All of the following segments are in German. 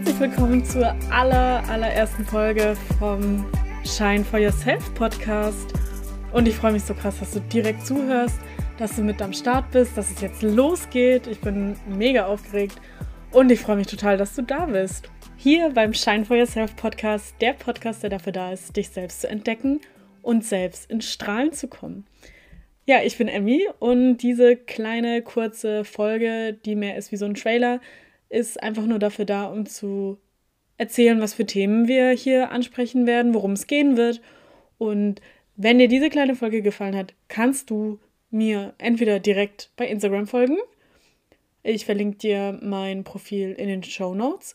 herzlich willkommen zur aller, allerersten Folge vom Shine for Yourself Podcast. Und ich freue mich so krass, dass du direkt zuhörst, dass du mit am Start bist, dass es jetzt losgeht. Ich bin mega aufgeregt und ich freue mich total, dass du da bist. Hier beim Shine for Yourself Podcast, der Podcast, der dafür da ist, dich selbst zu entdecken und selbst in Strahlen zu kommen. Ja, ich bin Emmy und diese kleine kurze Folge, die mehr ist wie so ein Trailer, ist einfach nur dafür da, um zu erzählen, was für Themen wir hier ansprechen werden, worum es gehen wird. Und wenn dir diese kleine Folge gefallen hat, kannst du mir entweder direkt bei Instagram folgen. Ich verlinke dir mein Profil in den Show Notes.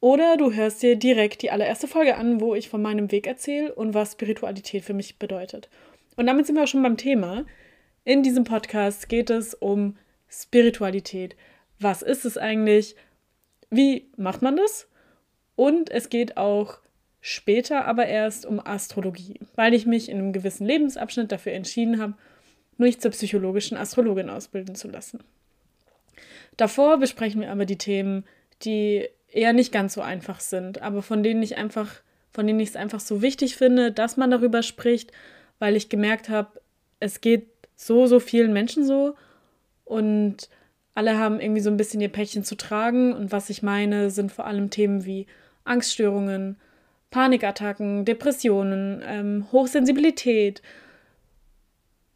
Oder du hörst dir direkt die allererste Folge an, wo ich von meinem Weg erzähle und was Spiritualität für mich bedeutet. Und damit sind wir auch schon beim Thema. In diesem Podcast geht es um Spiritualität. Was ist es eigentlich? Wie macht man das? Und es geht auch später aber erst um Astrologie, weil ich mich in einem gewissen Lebensabschnitt dafür entschieden habe, mich zur psychologischen Astrologin ausbilden zu lassen. Davor besprechen wir aber die Themen, die eher nicht ganz so einfach sind, aber von denen ich einfach, von denen ich es einfach so wichtig finde, dass man darüber spricht, weil ich gemerkt habe, es geht so, so vielen Menschen so und alle haben irgendwie so ein bisschen ihr Päckchen zu tragen. Und was ich meine, sind vor allem Themen wie Angststörungen, Panikattacken, Depressionen, ähm, Hochsensibilität.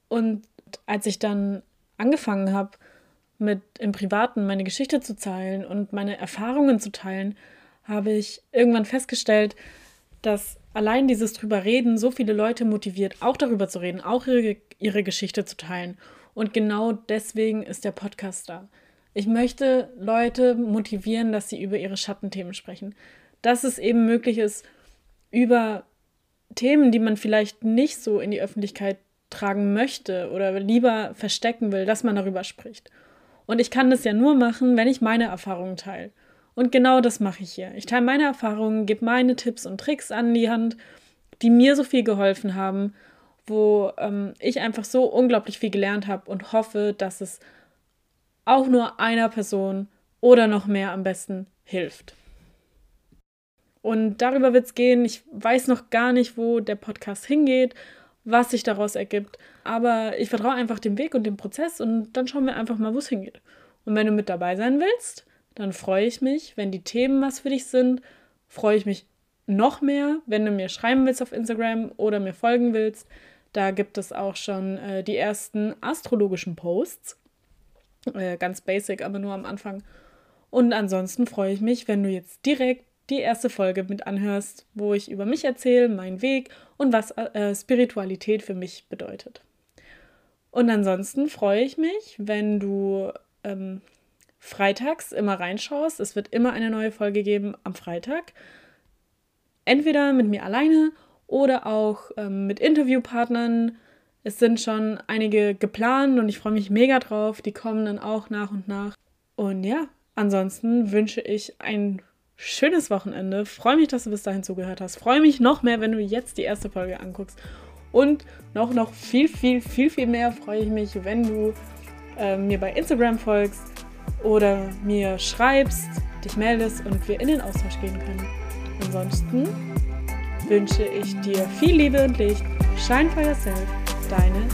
Und als ich dann angefangen habe, mit im Privaten meine Geschichte zu teilen und meine Erfahrungen zu teilen, habe ich irgendwann festgestellt, dass allein dieses drüber reden so viele Leute motiviert, auch darüber zu reden, auch ihre, ihre Geschichte zu teilen. Und genau deswegen ist der Podcast da. Ich möchte Leute motivieren, dass sie über ihre Schattenthemen sprechen. Dass es eben möglich ist, über Themen, die man vielleicht nicht so in die Öffentlichkeit tragen möchte oder lieber verstecken will, dass man darüber spricht. Und ich kann das ja nur machen, wenn ich meine Erfahrungen teile. Und genau das mache ich hier. Ich teile meine Erfahrungen, gebe meine Tipps und Tricks an die Hand, die mir so viel geholfen haben, wo ähm, ich einfach so unglaublich viel gelernt habe und hoffe, dass es auch nur einer Person oder noch mehr am besten hilft. Und darüber wird es gehen. Ich weiß noch gar nicht, wo der Podcast hingeht, was sich daraus ergibt. Aber ich vertraue einfach dem Weg und dem Prozess und dann schauen wir einfach mal, wo es hingeht. Und wenn du mit dabei sein willst, dann freue ich mich, wenn die Themen was für dich sind, freue ich mich noch mehr, wenn du mir schreiben willst auf Instagram oder mir folgen willst. Da gibt es auch schon äh, die ersten astrologischen Posts. Äh, ganz basic, aber nur am Anfang. Und ansonsten freue ich mich, wenn du jetzt direkt die erste Folge mit anhörst, wo ich über mich erzähle, meinen Weg und was äh, Spiritualität für mich bedeutet. Und ansonsten freue ich mich, wenn du ähm, freitags immer reinschaust. Es wird immer eine neue Folge geben am Freitag. Entweder mit mir alleine oder auch ähm, mit Interviewpartnern. Es sind schon einige geplant und ich freue mich mega drauf. Die kommen dann auch nach und nach. Und ja, ansonsten wünsche ich ein schönes Wochenende. Freue mich, dass du bis dahin zugehört hast. Freue mich noch mehr, wenn du jetzt die erste Folge anguckst. Und noch, noch viel, viel, viel, viel mehr freue ich mich, wenn du äh, mir bei Instagram folgst oder mir schreibst, dich meldest und wir in den Austausch gehen können. Ansonsten wünsche ich dir viel Liebe und Licht. Shine for yourself, Deine